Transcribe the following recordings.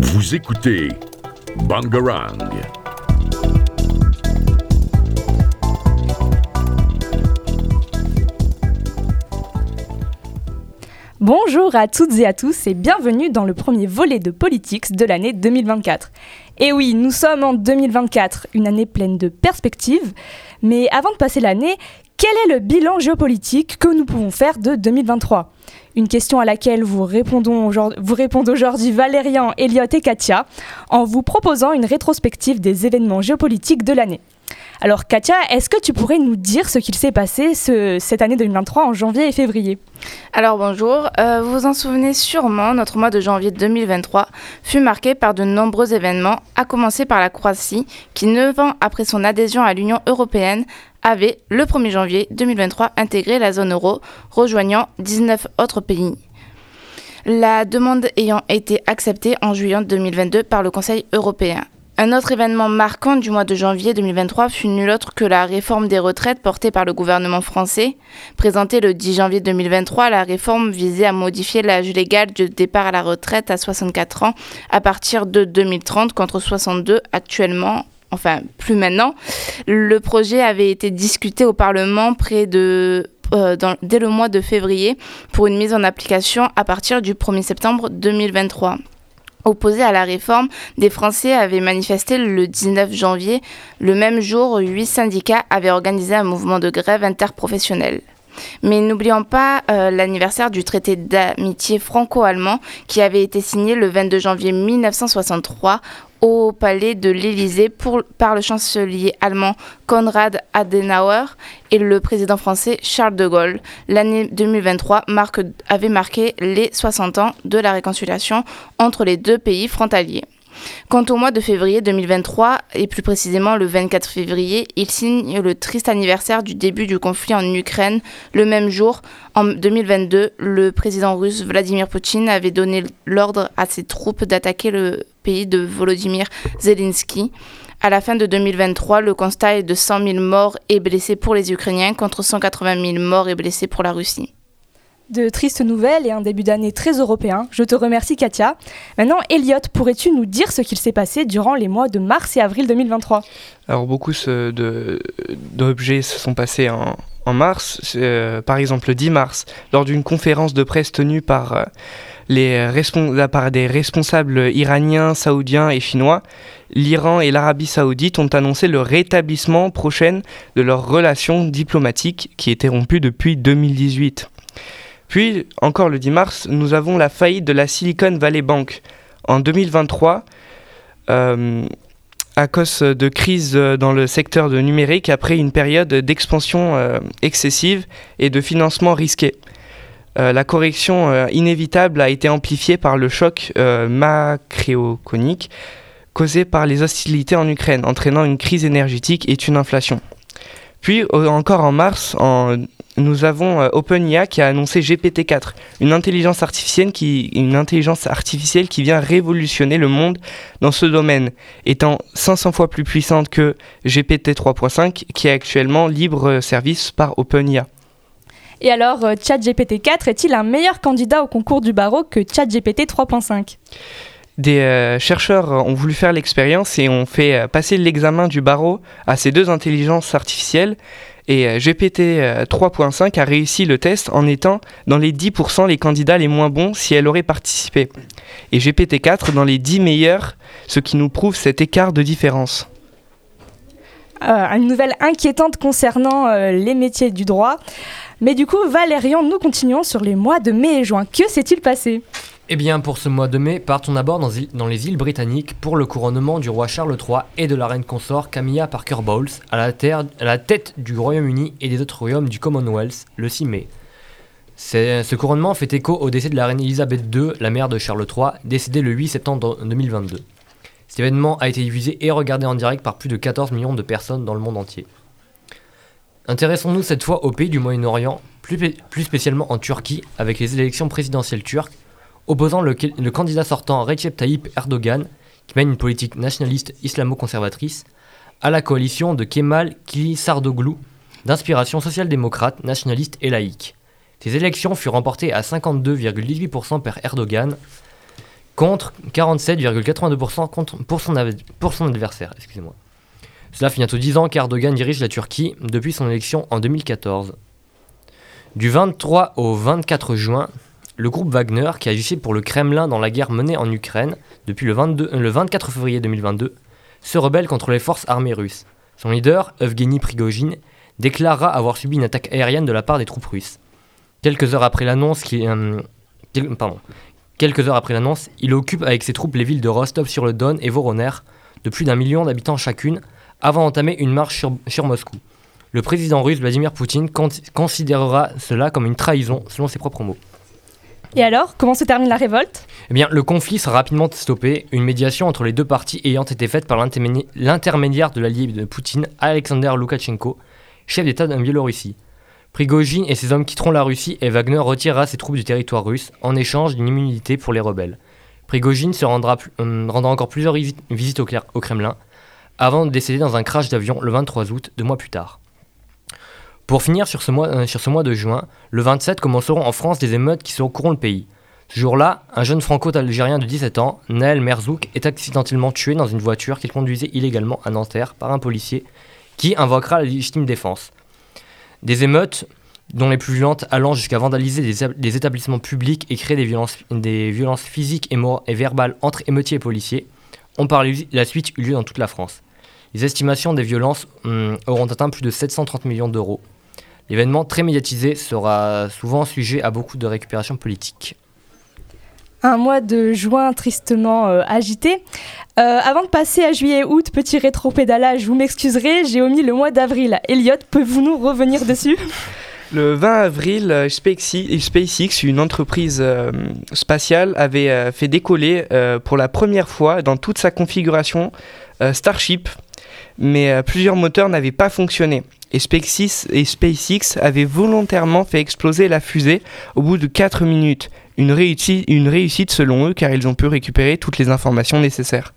Vous écoutez Bangarang. Bonjour à toutes et à tous et bienvenue dans le premier volet de Politics de l'année 2024. Et oui, nous sommes en 2024, une année pleine de perspectives. Mais avant de passer l'année, quel est le bilan géopolitique que nous pouvons faire de 2023 Une question à laquelle vous, répondons répondent aujourd'hui Valérian, Elliot et Katia en vous proposant une rétrospective des événements géopolitiques de l'année. Alors Katia, est-ce que tu pourrais nous dire ce qu'il s'est passé cette année 2023 en janvier et février Alors bonjour, euh, vous vous en souvenez sûrement, notre mois de janvier 2023 fut marqué par de nombreux événements, à commencer par la Croatie qui, neuf ans après son adhésion à l'Union européenne, avait, le 1er janvier 2023, intégré la zone euro, rejoignant 19 autres pays. La demande ayant été acceptée en juillet 2022 par le Conseil européen. Un autre événement marquant du mois de janvier 2023 fut nul autre que la réforme des retraites portée par le gouvernement français. Présentée le 10 janvier 2023, la réforme visait à modifier l'âge légal de départ à la retraite à 64 ans à partir de 2030 contre 62 actuellement enfin plus maintenant. Le projet avait été discuté au Parlement euh, dès le mois de février pour une mise en application à partir du 1er septembre 2023. Opposés à la réforme, des Français avaient manifesté le 19 janvier. Le même jour, huit syndicats avaient organisé un mouvement de grève interprofessionnelle. Mais n'oublions pas euh, l'anniversaire du traité d'amitié franco-allemand qui avait été signé le 22 janvier 1963 au palais de l'Élysée par le chancelier allemand Konrad Adenauer et le président français Charles de Gaulle. L'année 2023 avait marqué les 60 ans de la réconciliation entre les deux pays frontaliers. Quant au mois de février 2023, et plus précisément le 24 février, il signe le triste anniversaire du début du conflit en Ukraine. Le même jour, en 2022, le président russe Vladimir Poutine avait donné l'ordre à ses troupes d'attaquer le pays de Volodymyr Zelensky. À la fin de 2023, le constat est de 100 000 morts et blessés pour les Ukrainiens contre 180 000 morts et blessés pour la Russie de tristes nouvelles et un début d'année très européen. Je te remercie Katia. Maintenant, Elliot, pourrais-tu nous dire ce qu'il s'est passé durant les mois de mars et avril 2023 Alors beaucoup d'objets se sont passés en, mars. Euh, par exemple, le 10 mars, lors d'une conférence de presse tenue par, euh, les par des responsables iraniens, saoudiens et chinois, l'Iran et l'Arabie saoudite ont annoncé le rétablissement prochain de leurs relations diplomatiques qui étaient rompues depuis 2018. Puis, encore le 10 mars, nous avons la faillite de la Silicon Valley Bank. En 2023, euh, à cause de crise dans le secteur de numérique après une période d'expansion euh, excessive et de financement risqué. Euh, la correction inévitable a été amplifiée par le choc macroéconomique causé par les hostilités en Ukraine, entraînant une crise énergétique et une inflation. Puis encore en mars, nous avons euh, OpenIA qui a annoncé GPT-4, une intelligence artificielle qui, vient révolutionner le monde dans ce domaine, étant 500 fois plus puissante que GPT 3.5 qui est actuellement libre service par OpenIA. Et alors, euh, ChatGPT 4 est-il un meilleur candidat au concours du barreau que ChatGPT 3.5 des euh, chercheurs ont voulu faire l'expérience et ont fait passer l'examen du barreau à ces deux intelligences artificielles et euh, GPT 3.5 euh, a réussi le test en étant dans les 10% les candidats les moins bons si elle aurait participé. Et GPT 4 dans les 10 meilleurs, ce qui nous prouve cet écart de différence. Euh, une nouvelle inquiétante concernant les métiers du droit. Mais du coup, Valérian, nous continuons sur les mois de mai et juin. Que s'est-il passé? Eh bien, pour ce mois de mai, partons d'abord dans, les îles britanniques pour le couronnement du roi Charles III et de la reine consort Camilla Parker Bowles à la, tête du Royaume-Uni et des autres royaumes du Commonwealth le 6 mai. Ce couronnement fait écho au décès de la reine Elisabeth II, la mère de Charles III, décédée le 8 septembre 2022. Cet événement a été diffusé et regardé en direct par plus de 14 millions de personnes dans le monde entier. Intéressons-nous cette fois au pays du Moyen-Orient, plus spécialement en Turquie, avec les élections présidentielles turques opposant le, candidat sortant Recep Tayyip Erdogan, qui mène une politique nationaliste islamo-conservatrice, à la coalition de Kemal Kılıçdaroğlu, d'inspiration social-démocrate, nationaliste et laïque. Ces élections furent remportées à 52,18% par Erdogan contre 47,82% contre- pour, son adversaire. Cela fait bientôt 10 ans qu'Erdogan dirige la Turquie depuis son élection en 2014. Du 23 au 24 juin, le groupe Wagner, qui agissait pour le Kremlin dans la guerre menée en Ukraine depuis le, 22 euh, le 24 février 2022, se rebelle contre les forces armées russes. Son leader, Evgeny Prigogine, déclarera avoir subi une attaque aérienne de la part des troupes russes. Quelques heures après l'annonce, euh, il occupe avec ses troupes les villes de Rostov-sur-le-Don et Voroner, de plus d'un million d'habitants chacune, avant d'entamer une marche sur, Moscou. Le président russe Vladimir Poutine con- considérera cela comme une trahison, selon ses propres mots. Et alors, comment se termine la révolte? Eh bien, le conflit sera rapidement stoppé, une médiation entre les deux parties ayant été faite par l'intermédiaire de l'allié de Poutine, Alexander Loukachenko, chef d'État de Biélorussie. Prigogine et ses hommes quitteront la Russie et Wagner retirera ses troupes du territoire russe en échange d'une immunité pour les rebelles. Prigogine se rendra, hum, rendra encore plusieurs visi- visites au Kremlin avant de décéder dans un crash d'avion le 23 août, deux mois plus tard. Pour finir sur ce, mois, euh, sur ce mois de juin, le 27 commenceront en France des émeutes qui secoueront le pays. Ce jour-là, un jeune franco-algérien de 17 ans, Naël Merzouk, est accidentellement tué dans une voiture qu'il conduisait illégalement à Nanterre par un policier qui invoquera la légitime défense. Des émeutes, dont les plus violentes allant jusqu'à vandaliser des, étab- des établissements publics et créer des violences, physiques et verbales entre émeutiers et policiers, ont par la suite eu lieu dans toute la France. Les estimations des violences hum, auront atteint plus de 730 millions d'euros. L'événement très médiatisé sera souvent sujet à beaucoup de récupération politique. Un mois de juin tristement euh, agité. Euh, avant de passer à juillet-août, petit rétro-pédalage, vous m'excuserez, j'ai omis le mois d'avril. Elliot, pouvez-vous nous revenir dessus? Le 20 avril, euh, SpaceX, une entreprise euh, spatiale, avait euh, fait décoller euh, pour la première fois dans toute sa configuration euh, Starship, mais euh, plusieurs moteurs n'avaient pas fonctionné. Et SpaceX, et avait volontairement fait exploser la fusée au bout de 4 minutes. Une, réussite, une réussite selon eux car ils ont pu récupérer toutes les informations nécessaires.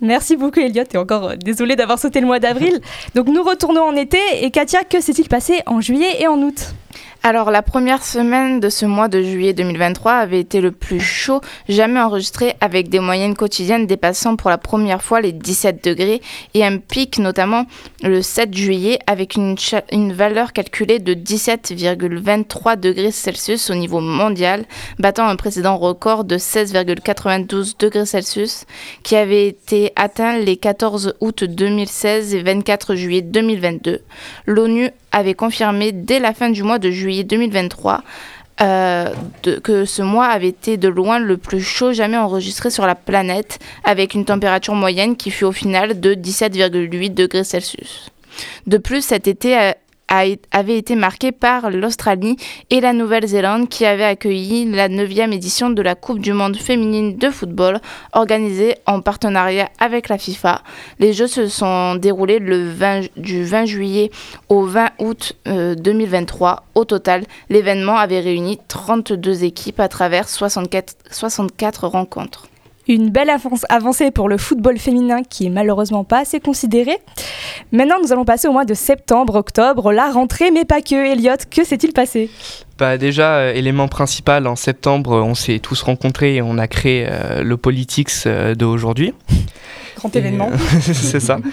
Merci beaucoup Elliot et encore euh, désolé d'avoir sauté le mois d'avril. Donc nous retournons en été et Katia, que s'est-il passé en juillet et en août? Alors, la première semaine de ce mois de juillet 2023 avait été le plus chaud jamais enregistré avec des moyennes quotidiennes dépassant pour la première fois les 17 degrés et un pic notamment le 7 juillet avec une, une valeur calculée de 17,23 degrés Celsius au niveau mondial, battant un précédent record de 16,92 degrés Celsius qui avait été atteint les 14 août 2016 et 24 juillet 2022. L'ONU avait confirmé dès la fin du mois de juillet 2023 euh, de- que ce mois avait été de loin le plus chaud jamais enregistré sur la planète, avec une température moyenne qui fut au final de 17,8 degrés Celsius. De plus, cet été a- avait été marqué par l'Australie et la Nouvelle-Zélande qui avaient accueilli la 9e édition de la Coupe du Monde féminine de football organisée en partenariat avec la FIFA. Les Jeux se sont déroulés le 20 du 20 juillet au 20 août euh, 2023. Au total, l'événement avait réuni 32 équipes à travers 64, 64 rencontres. Une belle avancée pour le football féminin qui est malheureusement pas assez considéré. Maintenant, nous allons passer au mois de septembre, octobre, la rentrée, mais pas que. Elliot, que s'est-il passé? Bah déjà, euh, élément principal, en septembre, on s'est tous rencontrés et on a créé euh, le Politics euh, d'aujourd'hui. Grand Et, événement. euh, c'est ça.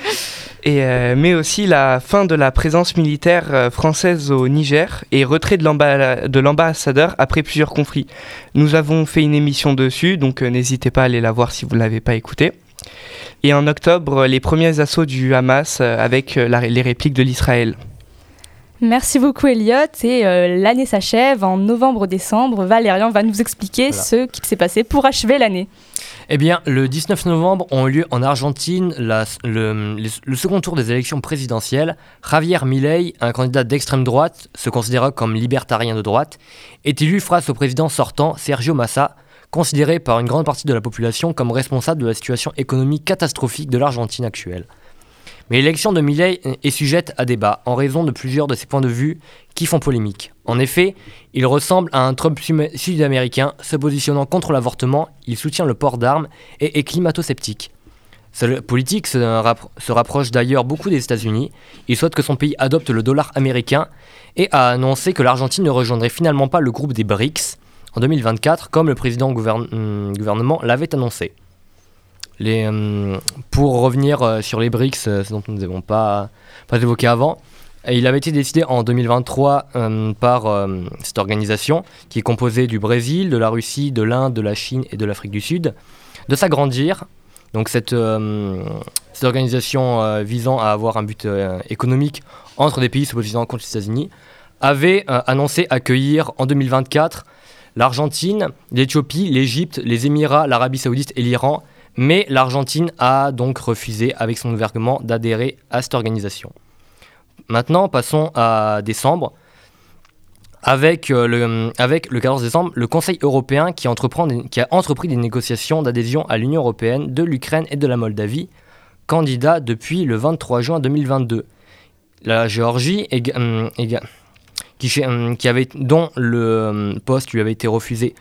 Euh, mais aussi la fin de la présence militaire euh, française au Niger et retrait de l'amba- de l'ambassadeur après plusieurs conflits. Nous avons fait une émission dessus, donc euh, n'hésitez pas à aller la voir si vous ne l'avez pas écoutée. Et en octobre, les premiers assauts du Hamas avec les répliques de l'Israël. Merci beaucoup, Elliot. Et euh, l'année s'achève en novembre-décembre. Valérian va nous expliquer Voilà. ce qui s'est passé pour achever l'année. Eh bien, le 19 novembre ont eu lieu en Argentine la- le, le- le second tour des élections présidentielles. Javier Milei, un candidat d'extrême droite, se considérant comme libertarien de droite, est élu face au président sortant Sergio Massa, considéré par une grande partie de la population comme responsable de la situation économique catastrophique de l'Argentine actuelle? Mais l'élection de Milei est sujette à débat en raison de plusieurs de ses points de vue qui font polémique. En effet, il ressemble à un Trump sud-américain se positionnant contre l'avortement, il soutient le port d'armes et est climato-sceptique. Sa politique se, rappro- se rapproche d'ailleurs beaucoup des États-Unis. Il souhaite que son pays adopte le dollar américain et a annoncé que l'Argentine ne rejoindrait finalement pas le groupe des BRICS en 2024, comme le président hum, gouvernement l'avait annoncé. Hum, pour revenir euh, sur les BRICS, euh, ce dont nous n'avons pas, évoqué avant, euh, il avait été décidé en 2023 hum, par cette organisation qui est composée du Brésil, de la Russie, de l'Inde, de la Chine et de l'Afrique du Sud, de s'agrandir. Donc cette, cette organisation euh, visant à avoir un but euh, économique entre des pays s'opposant contre les États-Unis avait euh, annoncé accueillir en 2024 l'Argentine, l'Éthiopie, l'Égypte, les Émirats, l'Arabie saoudite et l'Iran, mais l'Argentine a donc refusé avec son gouvernement d'adhérer à cette organisation. Maintenant, passons à décembre. Avec, euh, le, avec le 14 décembre, le Conseil européen qui, a entrepris des négociations d'adhésion à l'Union européenne de l'Ukraine et de la Moldavie, candidats depuis le 23 juin 2022. La Géorgie, hum, qui, hum, dont le hum, poste lui avait été refusé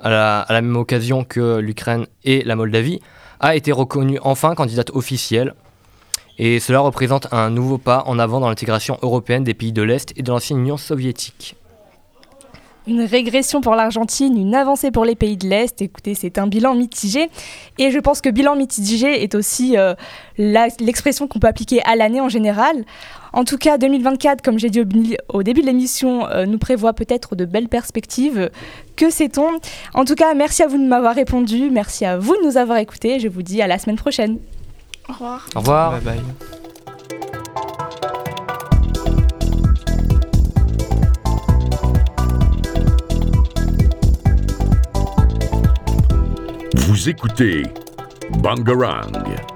à la, même occasion que l'Ukraine et la Moldavie, a été reconnue enfin candidate officielle. Et cela représente un nouveau pas en avant dans l'intégration européenne des pays de l'Est et de l'ancienne Union soviétique. Une régression pour l'Argentine, une avancée pour les pays de l'Est. Écoutez, c'est un bilan mitigé. Et je pense que bilan mitigé est aussi euh, l'expression qu'on peut appliquer à l'année en général. En tout cas, 2024, comme j'ai dit au début de l'émission, euh, nous prévoit peut-être de belles perspectives. Que sait-on? En tout cas, merci à vous de m'avoir répondu. Merci à vous de nous avoir écoutés. Je vous dis à la semaine prochaine. Au revoir. Au revoir. Bye bye. Écoutez Bangarang.